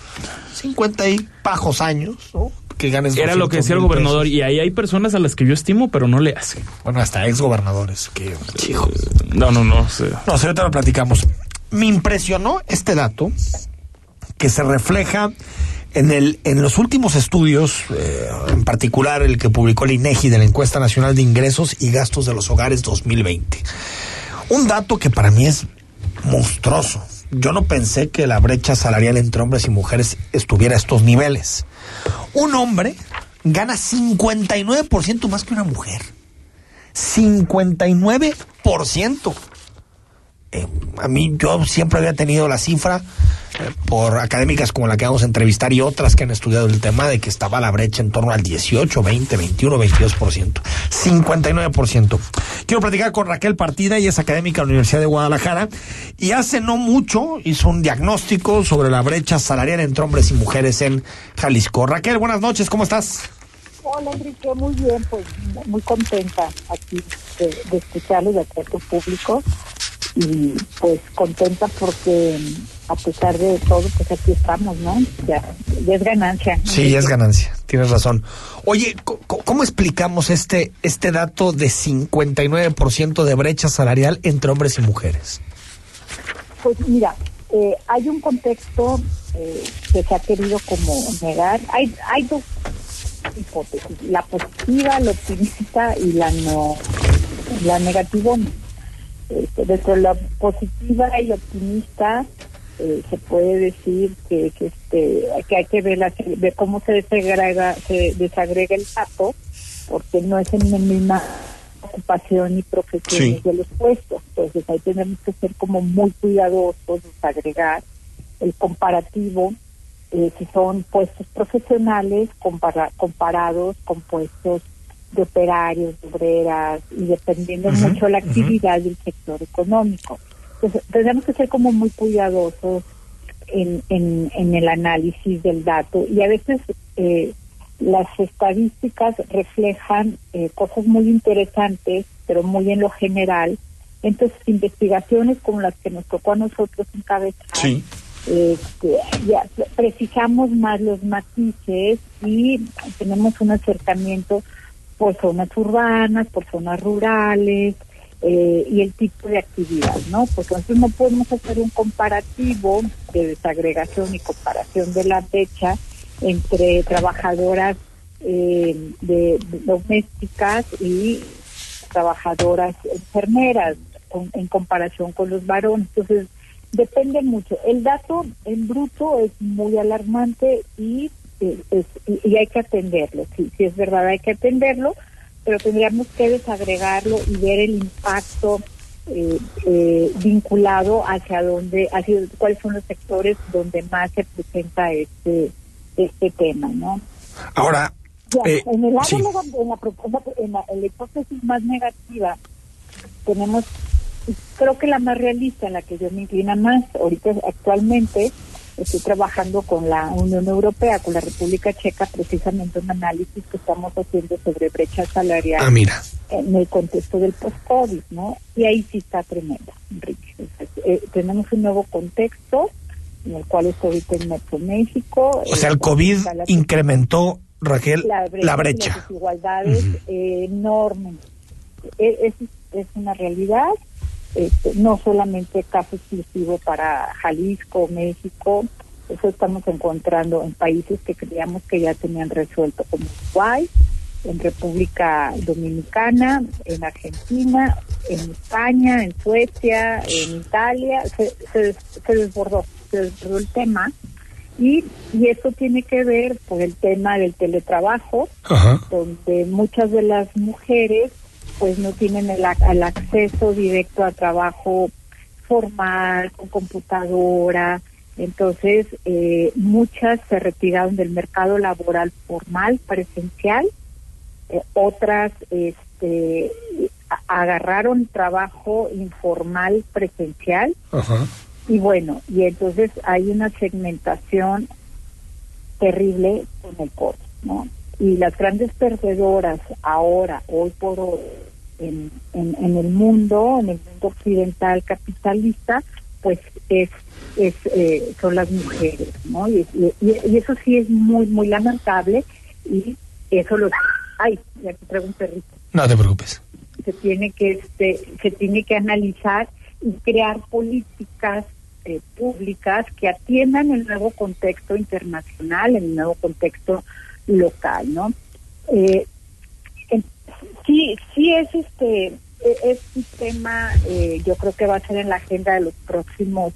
50 y bajos años, ¿no? Que ganes Era lo que decía el gobernador. Y ahí hay personas a las que yo estimo, pero no le hacen. Bueno, hasta ex gobernadores. Que, hijo. No, no, no. Sé. No, ahorita lo platicamos. Me impresionó este dato que se refleja en, el, en los últimos estudios, eh, en particular el que publicó el INEGI de la Encuesta Nacional de Ingresos y Gastos de los Hogares 2020. Un dato que para mí es monstruoso. Yo no pensé que la brecha salarial entre hombres y mujeres estuviera a estos niveles. Un hombre gana 59% más que una mujer. 59%. Eh, a mí yo siempre había tenido la cifra eh, por académicas como la que vamos a entrevistar y otras que han estudiado el tema de que estaba la brecha en torno al 18, 20, 21, 22%. 59%. Quiero platicar con Raquel Partida, y es académica de la Universidad de Guadalajara y hace no mucho hizo un diagnóstico sobre la brecha salarial entre hombres y mujeres en Jalisco. Raquel, buenas noches, ¿cómo estás? Hola Enrique, muy bien, pues muy contenta aquí de, de escucharlo de tu público y pues contenta porque a pesar de todo, pues aquí estamos, ¿no? Ya, es ganancia. Sí, es ganancia, tienes razón. Oye, ¿cómo explicamos este, este dato de 59% de brecha salarial entre hombres y mujeres? Pues mira, eh, hay un contexto eh, que se ha querido como negar. Hay, hay dos hipótesis, la positiva, la optimista y la no, la negativa este, dentro de la positiva y optimista eh, se puede decir que, que este que hay que ver, la, ver cómo se desagrega se desagrega el dato porque no es en la misma ocupación y profesión de los puestos. Entonces ahí tenemos que ser como muy cuidadosos desagregar el comparativo eh, si son puestos profesionales comparados con puestos de operarios, de obreras, y dependiendo mucho la actividad del sector económico. Entonces, tenemos que ser como muy cuidadosos en, en, en el análisis del dato y a veces eh, las estadísticas reflejan eh, cosas muy interesantes, pero muy en lo general. Entonces, investigaciones como las que nos tocó a nosotros encabezar, sí. Este, ya precisamos más los matices y tenemos un acercamiento por zonas urbanas, por zonas rurales eh, y el tipo de actividad, ¿no? Porque entonces no podemos hacer un comparativo de desagregación y comparación de la brecha entre trabajadoras eh, de, domésticas y trabajadoras enfermeras en comparación con los varones. Entonces, depende mucho. El dato en bruto es muy alarmante y y hay que atenderlo, sí, sí es verdad, hay que atenderlo, pero tendríamos que desagregarlo y ver el impacto eh, eh, vinculado hacia dónde, hacia cuáles son los sectores donde más se presenta este este tema, ¿no? Ahora, eh, en el lado en, la, en, la, en la hipótesis más negativa tenemos creo que la más realista en la que yo me inclina más ahorita actualmente estoy trabajando con la Unión Europea, con la República Checa, precisamente un análisis que estamos haciendo sobre brecha salarial ah, en el contexto del post-COVID, ¿no? Y ahí sí está tremenda, Enrique. Eh, tenemos un nuevo contexto en el cual estoy ahorita en Metro México. O sea, el COVID incrementó, Raquel, la brecha. Las desigualdades enormes. E, es, es una realidad este, no solamente caso exclusivo para Jalisco, México, eso estamos encontrando en países que creíamos que ya tenían resuelto, como Uruguay, en República Dominicana, en Argentina, en España, en Suecia, en Italia, se, se, desbordó, se desbordó el tema. Y, y eso tiene que ver con el tema del teletrabajo, donde muchas de las mujeres pues no tienen el, el acceso directo a trabajo formal, con computadora, entonces, eh, muchas se retiraron del mercado laboral formal, presencial, eh, otras este, agarraron trabajo informal presencial. Y bueno, y entonces hay una segmentación terrible con el COVID, ¿no? Y las grandes perdedoras ahora, hoy por hoy, en, en el mundo, en el mundo occidental capitalista, pues es es, eh, son las mujeres, ¿no? Y, eso sí es muy, muy lamentable y eso lo... Ay, ya te traigo un perrito. No te preocupes. Se tiene que, este, se tiene que analizar y crear políticas eh, públicas que atiendan el nuevo contexto internacional, el nuevo contexto local, ¿no? Eh, sí, sí es este, e, es un tema, yo creo que va a ser en la agenda de los próximos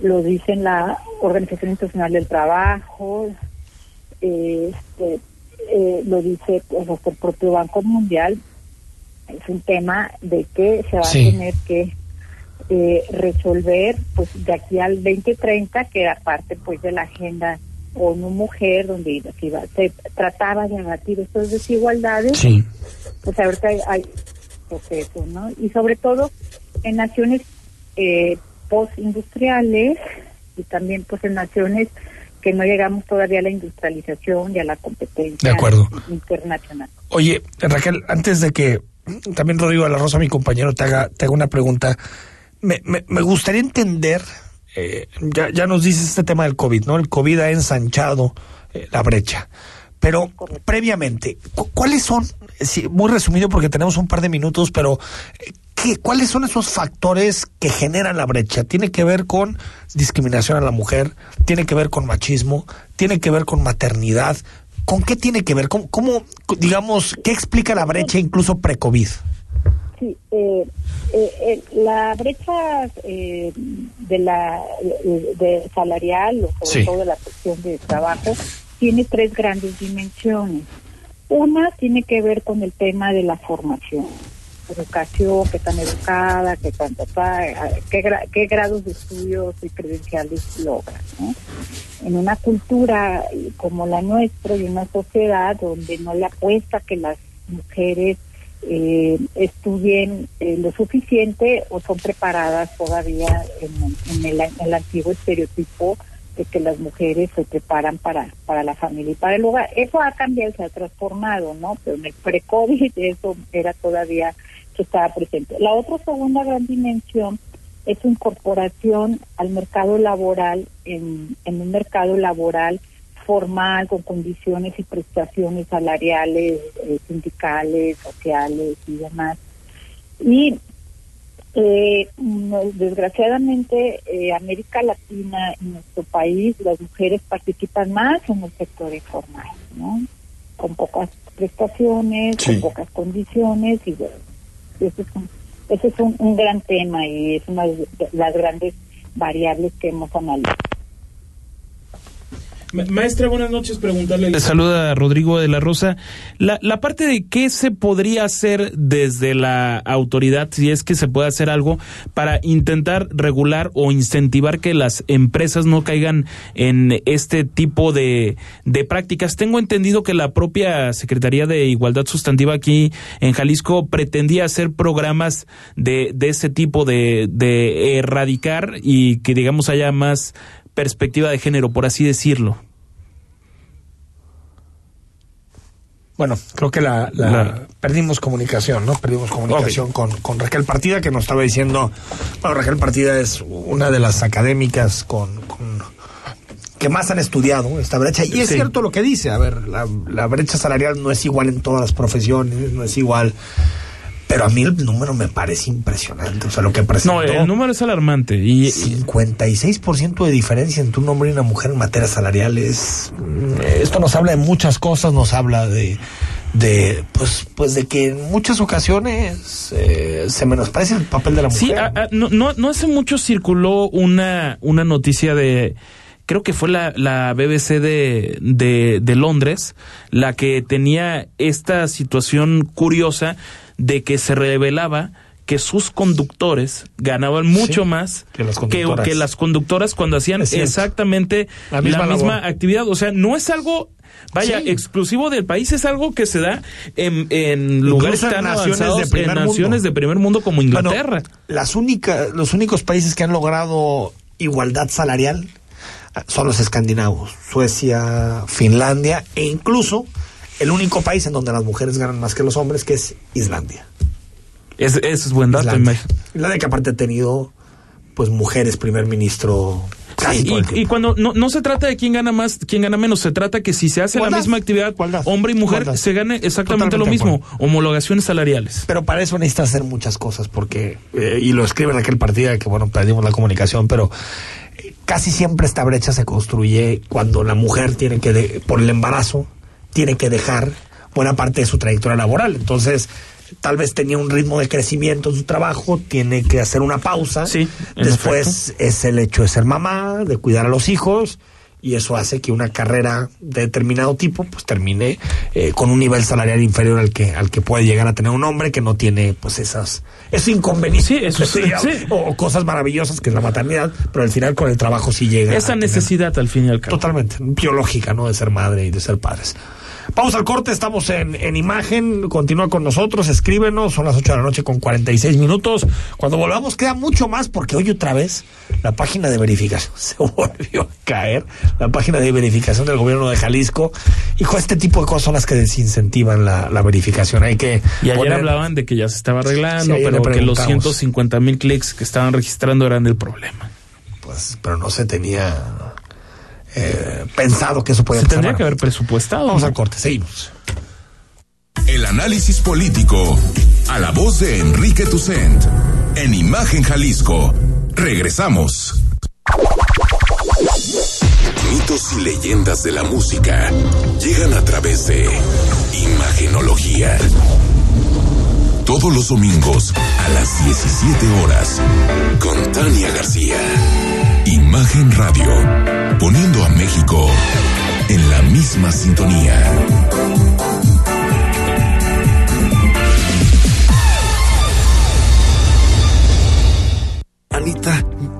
lo dice la Organización Internacional del Trabajo, este, eh, lo dice pues, el propio Banco Mundial, es un tema de que se va a tener que eh, resolver pues de aquí al 2030, que era parte pues de la agenda ONU Mujer, donde se, trataba de abatir estas desigualdades, pues ahorita hay, hay procesos, ¿no? Y sobre todo en naciones eh, postindustriales y también pues en naciones que no llegamos todavía a la industrialización y a la competencia internacional. Oye, Raquel, antes de que también Rodrigo de la Rosa, mi compañero, te haga, te haga una pregunta, me, me, gustaría entender, eh, ya, ya nos dices este tema del COVID, ¿no? El COVID ha ensanchado eh, la brecha. Pero previamente, ¿cuáles son, muy resumido porque tenemos un par de minutos, pero eh, ¿cuáles son esos factores que generan la brecha? ¿Tiene que ver con discriminación a la mujer? ¿Tiene que ver con machismo? ¿Tiene que ver con maternidad? ¿Con qué tiene que ver? ¿Cómo, digamos, qué explica la brecha incluso pre-COVID? Sí, eh, eh, la brecha eh, de la de salarial o sobre todo de la cuestión de trabajo tiene tres grandes dimensiones. Una tiene que ver con el tema de la formación educación, qué tan educada, qué tanto, qué, qué grados de estudios y credenciales logra. En una cultura como la nuestra y una sociedad donde no le apuesta que las mujeres eh, estudien eh, lo suficiente o son preparadas todavía en, el, en el antiguo estereotipo de que las mujeres se preparan para, para la familia y para el hogar. Eso ha cambiado, se ha transformado, ¿no? Pero en el pre-COVID (laughs) eso era todavía que estaba presente. La otra segunda gran dimensión es su incorporación al mercado laboral, en, en un mercado laboral formal, con condiciones y prestaciones salariales, eh, sindicales, sociales y demás. Y eh, desgraciadamente, eh, América Latina y nuestro país, las mujeres participan más en el sector informal, ¿no? Con pocas prestaciones, con pocas condiciones y bueno, ese es un, ese es un, gran tema y es una de las grandes variables que hemos analizado. Maestra, buenas noches. Preguntarle. Le saluda a Rodrigo de la Rosa. La, la parte de qué se podría hacer desde la autoridad, si es que se puede hacer algo, para intentar regular o incentivar que las empresas no caigan en este tipo de, de prácticas. Tengo entendido que la propia Secretaría de Igualdad Sustantiva aquí en Jalisco pretendía hacer programas de, de ese tipo de, de erradicar y que, digamos, haya más perspectiva de género, por así decirlo. Bueno, creo que la, perdimos comunicación, ¿no? Perdimos comunicación con, con Raquel Partida, que nos estaba diciendo, bueno, Raquel Partida es una de las académicas con, que más han estudiado esta brecha. Y es cierto lo que dice, a ver, la, la brecha salarial no es igual en todas las profesiones, no es igual Pero a mí el número me parece impresionante. O sea, lo que presentó. No, el número es alarmante. Y, 56% de diferencia entre un hombre y una mujer en materia salarial es. Mm, esto nos habla de muchas cosas, nos habla de. de pues pues de que en muchas ocasiones eh, se menosprecia el papel de la mujer. Sí, no, no, no hace mucho circuló una, una noticia de creo que fue la, la BBC de, de, de, Londres la que tenía esta situación curiosa de que se revelaba que sus conductores ganaban mucho más que las, que, las conductoras cuando hacían exactamente la misma, actividad. O sea, no es algo Vaya, exclusivo del país es algo que se da en, en lugares tan avanzados, de primer en naciones de primer mundo como Inglaterra. las únicas, los únicos países que han logrado igualdad salarial son los escandinavos, Suecia, Finlandia e incluso el único país en donde las mujeres ganan más que los hombres, que es Islandia. Es, eso es buen dato. Islandia que aparte ha tenido pues mujeres primer ministro y, cuando no, no se trata de quién gana más, quién gana menos, se trata que si se hace la misma actividad, hombre y mujer, se gane exactamente lo mismo, homologaciones salariales. Pero para eso necesita hacer muchas cosas, porque, eh, y lo escribe en aquel partido que, bueno, perdimos la comunicación, pero casi siempre esta brecha se construye cuando la mujer tiene que, por el embarazo, tiene que dejar buena parte de su trayectoria laboral. Entonces, tal vez tenía un ritmo de crecimiento en su trabajo, tiene que hacer una pausa. Sí, Después es el hecho de ser mamá, de cuidar a los hijos, y eso hace que una carrera de determinado tipo pues termine eh, con un nivel salarial inferior al que al que puede llegar a tener un hombre que no tiene pues esas esos inconvenientes eso, o, cosas maravillosas que es la maternidad pero al final con el trabajo sí llega esa necesidad al fin y al cabo. Totalmente biológica no de ser madre y de ser padres Vamos al corte, estamos en, en imagen, continúa con nosotros, escríbenos, son las 8 de la noche con 46 minutos. Cuando volvamos queda mucho más porque hoy otra vez la página de verificación (laughs) se volvió a caer, la página de verificación del gobierno de Jalisco. Hijo, este tipo de cosas son las que desincentivan la, la verificación. Hay que y ayer hablaban de que ya se estaba arreglando, pero que los 150 mil clics que estaban registrando eran el problema. Pues, pero no se tenía eh, pensado que eso puede Se tendría que haber presupuestado. Vamos al corte, seguimos. El análisis político a la voz de Enrique Tucent en Imagen Jalisco. Regresamos. Mitos y leyendas de la música llegan a través de Imagenología. Todos los domingos a las 17 horas con Tania García. Imagen Radio, poniendo a México en la misma sintonía. Anita,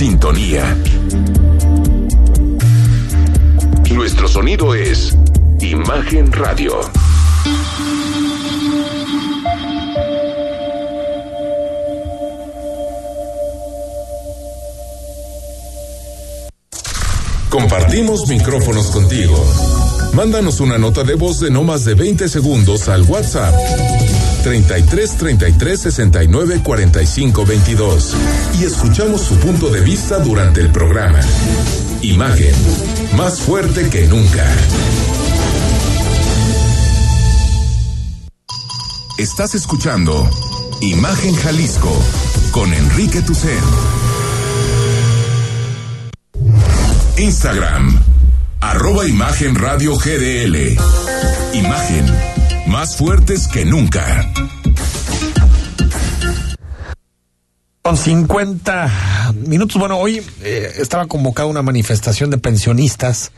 sintonía. Nuestro sonido es Imagen Radio. Compartimos micrófonos contigo. Mándanos una nota de voz de no más de 20 segundos al WhatsApp 33 33 69 45 22 y escuchamos su punto de vista durante el programa. Imagen, más fuerte que nunca. Estás escuchando Imagen Jalisco con Enrique Tucen. Instagram, arroba Imagen Radio GDL. Imagen, más fuertes que nunca. Con 50 minutos. Bueno, hoy eh, estaba convocada una manifestación de pensionistas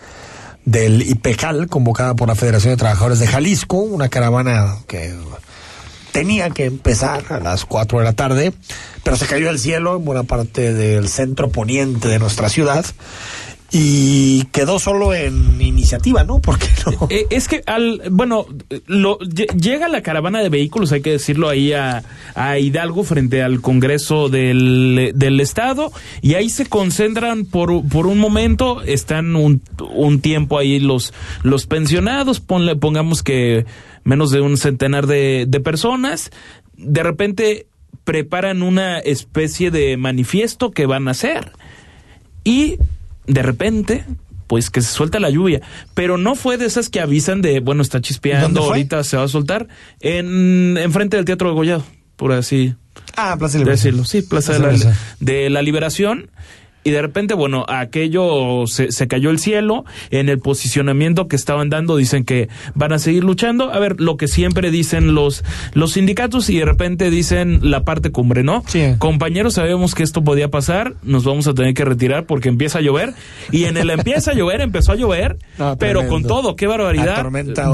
del IPEJAL, convocada por la Federación de Trabajadores de Jalisco, una caravana que tenía que empezar a las 4 de la tarde, pero se cayó el cielo en buena parte del centro poniente de nuestra ciudad y quedó solo en iniciativa, ¿no? Porque no. Eh, es que al, bueno, lo, llega la caravana de vehículos, hay que decirlo ahí a, a Hidalgo frente al Congreso del, del Estado y ahí se concentran por, por un momento, están un, un tiempo ahí los, los pensionados, ponle, pongamos que menos de un centenar de, de personas, de repente preparan una especie de manifiesto que van a hacer y de repente pues que se suelta la lluvia. Pero no fue de esas que avisan de, bueno, está chispeando, ahorita se va a soltar. En, frente del Teatro de Gollado, por así ah, Plaza de Liberación. Sí, Plaza, de, la, de la Liberación y de repente, bueno, aquello se, se, cayó el cielo, en el posicionamiento que estaban dando dicen que van a seguir luchando, a ver, lo que siempre dicen los, los sindicatos y de repente dicen la parte cumbre, ¿no? Sí. Compañeros, sabemos que esto podía pasar, nos vamos a tener que retirar porque empieza a llover y en el empieza a llover, empezó a llover, (laughs) pero con todo, qué barbaridad,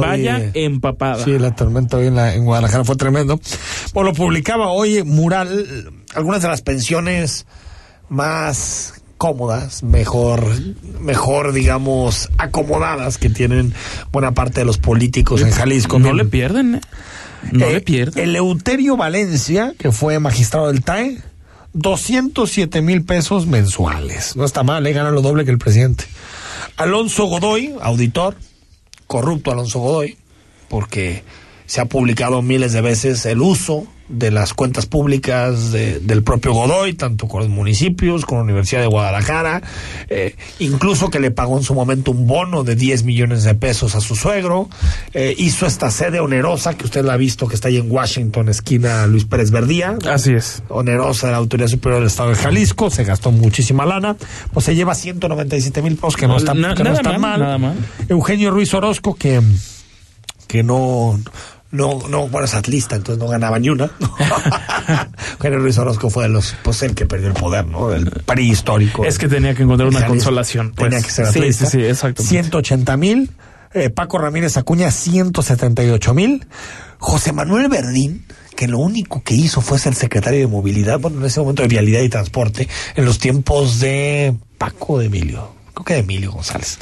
vaya empapada. Sí, la tormenta hoy en, la, en Guadalajara fue tremendo. Bueno, lo publicaba hoy Mural, algunas de las pensiones más cómodas, mejor, mejor, digamos, acomodadas que tienen buena parte de los políticos en Jalisco. No le pierden, ¿eh? No eh, le pierden. El Euterio Valencia, que fue magistrado del TAE, 207 mil pesos mensuales. No está mal, ¿eh? gana lo doble que el presidente. Alonso Godoy, auditor, corrupto Alonso Godoy, porque se ha publicado miles de veces el uso de las cuentas públicas del propio Godoy, tanto con los municipios, con la Universidad de Guadalajara, eh, incluso que le pagó en su momento un bono de 10 millones de pesos a su suegro, eh, hizo esta sede onerosa que usted la ha visto que está ahí en Washington, esquina Luis Pérez Verdía. Así es. Onerosa de la Autoridad Superior del Estado de Jalisco, se gastó muchísima lana, pues se lleva 197 mil pesos, que no está, no está mal, Nada mal. Eugenio Ruiz Orozco, que, que no no, no, bueno, es atlista, entonces no ganaba ni una. Eugenio (laughs) Ruiz Orozco fue de los, pues el que perdió el poder, ¿no? El PRI histórico. Es que tenía que encontrar una consolación. Pues. Tenía que ser atlista. Sí, sí, sí, exacto. 180 mil. Eh, Paco Ramírez Acuña, 178 mil. José Manuel Verdín, que lo único que hizo fue ser secretario de movilidad, bueno, en ese momento de vialidad y transporte, en los tiempos de Paco de Emilio creo que de Emilio González.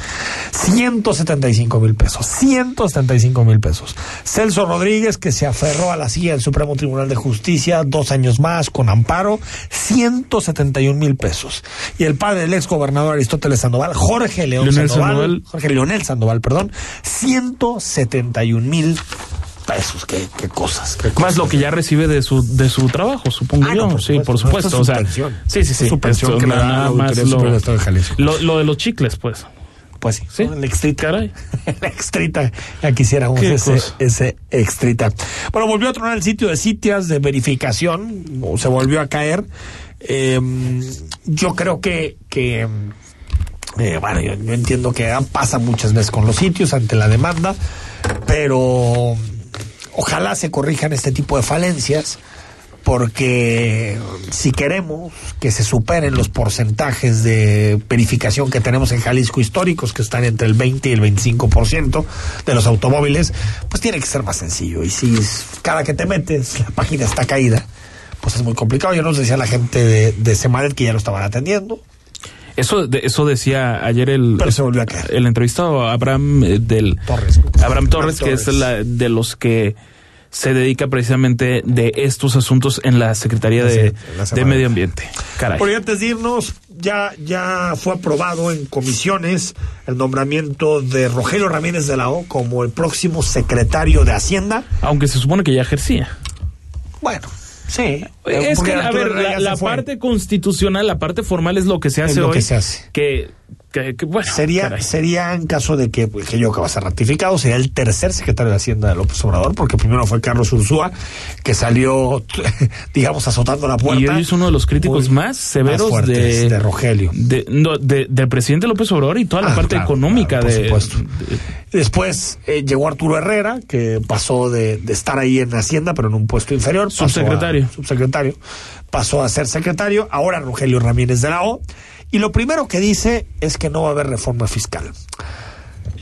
175 mil pesos. 175 mil pesos. Celso Rodríguez, que se aferró a la silla del Supremo Tribunal de Justicia dos años más con amparo, 171 mil pesos. Y el padre del ex gobernador Aristóteles Sandoval, Jorge León Sandoval, Jorge Leonel Sandoval, perdón, 171 mil pesos, qué, qué cosas. Más lo que ya recibe de su de su trabajo, supongo Ah, yo. no, por sí, por supuesto. no, o sea, es su pensión. sí, sí, sí. Su pensión Esto que nada más lo, lo, lo de los chicles, pues. Pues sí, Sí. el extrita. Caray. (laughs) el extrita. Ya quisiéramos Qué ese, ese extrita. Bueno, volvió a tronar el sitio de sitias de verificación. o Se volvió a caer. Eh, yo creo que, que eh, bueno, yo, yo entiendo que pasa muchas veces con los sitios ante la demanda, pero ojalá se corrijan este tipo de falencias porque si queremos que se superen los porcentajes de verificación que tenemos en Jalisco históricos, que están entre el 20 y el 25% de los automóviles, pues tiene que ser más sencillo. Y si cada que te metes la página está caída, pues es muy complicado. Yo nos decía la gente de, de Semanet que ya lo estaban atendiendo. Eso, de- eso decía ayer el, Pero se volvió a caer. el entrevistado Abraham eh, del Torres. Abraham Torres, que Torres. es la, de los que se dedica precisamente de estos asuntos en la Secretaría de, de. Medio Ambiente. Caray. Por antes de irnos, ya, ya fue aprobado en comisiones el nombramiento de Rogelio Ramírez de la O como el próximo secretario de Hacienda. Aunque se supone que ya ejercía. Bueno, sí. Es que, a ver, la, parte constitucional, la parte formal es lo que se hace lo hoy. Que se hace. Que sería, sería en caso de que, pues, que yo acabo de ser ratificado, sería el tercer secretario de Hacienda de López Obrador, porque primero fue Carlos Ursúa, que salió, (laughs) digamos, azotando la puerta. Y hoy es uno de los críticos más severos de, Rogelio. De, del presidente López Obrador y toda la ah, parte económica de, Después eh, llegó Arturo Herrera, que pasó de, estar ahí en Hacienda, pero en un puesto inferior. Subsecretario. subsecretario. Pasó a ser secretario. Ahora Rogelio Ramírez de la O y lo primero que dice es que no va a haber reforma fiscal.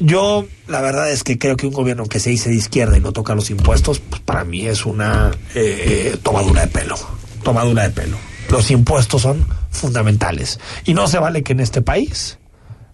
Yo, la verdad es que creo que un gobierno que se dice de izquierda y no toca los impuestos, pues para mí es una eh, tomadura de pelo. Tomadura de pelo. Los impuestos son fundamentales. Y no se vale que en este país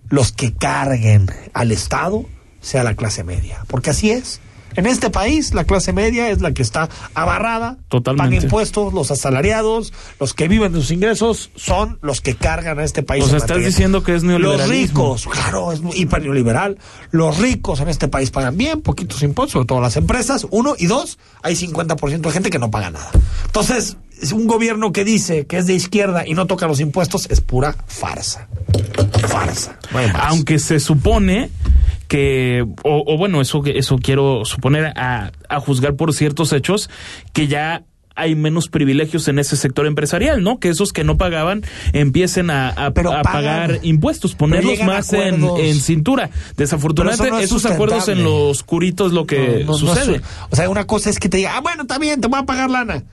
los que carguen al Estado sea la clase media. Porque así es. En este país, la clase media es la que está abarrada, Totalmente. paga impuestos, los asalariados, los que viven de sus ingresos son los que cargan a este país. O sea, estás diciendo que es neoliberal. Los ricos, claro, es hiper neoliberal. Los ricos en este país pagan bien, poquitos impuestos, sobre todo las empresas, uno, y dos, hay 50% de gente que no paga nada. Entonces, un gobierno que dice que es de izquierda y no toca los impuestos es pura farsa. Farsa. Aunque se supone que, o, bueno, eso, eso quiero suponer a, a juzgar por ciertos hechos, que ya hay menos privilegios en ese sector empresarial, ¿no? Que esos que no pagaban empiecen a, a, pagar impuestos, ponerlos más en, en, cintura. Desafortunadamente, esos acuerdos en los curitos lo que sucede. o sea, una cosa es que te diga, ah, bueno, está bien, te voy a pagar lana.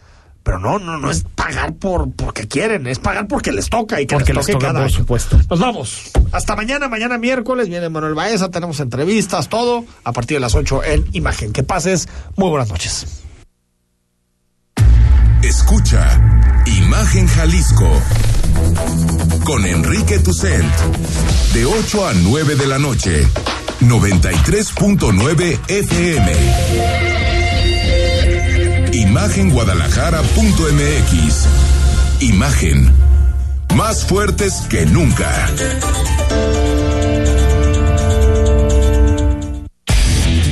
Pero no, no, no es pagar por porque quieren, es pagar porque les toca y que porque les, toque toca, por supuesto. Nos vamos. Hasta mañana, mañana miércoles viene Manuel Baeza, tenemos entrevistas, todo a partir de las 8 en Imagen. Que pases muy buenas noches. Escucha Imagen Jalisco con Enrique Tucent de 8 a 9 de la noche, 93.9 FM imagenguadalajara.mx. Imagen. Más fuertes que nunca.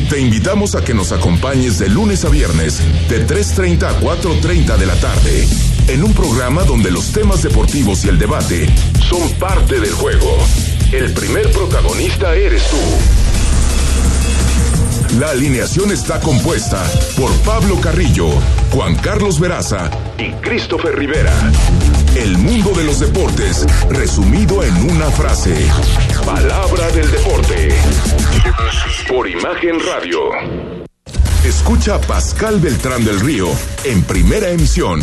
Te invitamos a que nos acompañes de lunes a viernes de 3.30 a 4.30 de la tarde en un programa donde los temas deportivos y el debate son parte del juego. El primer protagonista eres tú. La alineación está compuesta por Pablo Carrillo, Juan Carlos Veraza y Christopher Rivera. El mundo de los deportes, resumido en una frase. Palabra del deporte. Por Imagen Radio. Escucha a Pascal Beltrán del Río en primera emisión,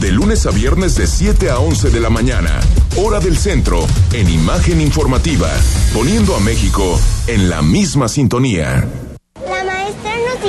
de lunes a viernes de 7 a 11 de la mañana, hora del centro, en Imagen Informativa, poniendo a México en la misma sintonía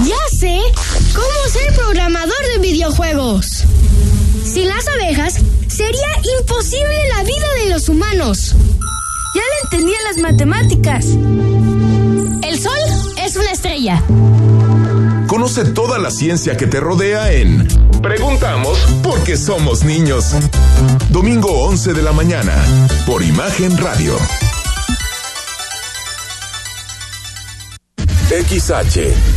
Ya sé cómo ser programador de videojuegos. Sin las abejas, sería imposible la vida de los humanos. Ya le entendí las matemáticas. El sol es una estrella. Conoce toda la ciencia que te rodea en Preguntamos porque somos niños. Domingo 11 de la mañana, por Imagen Radio. XH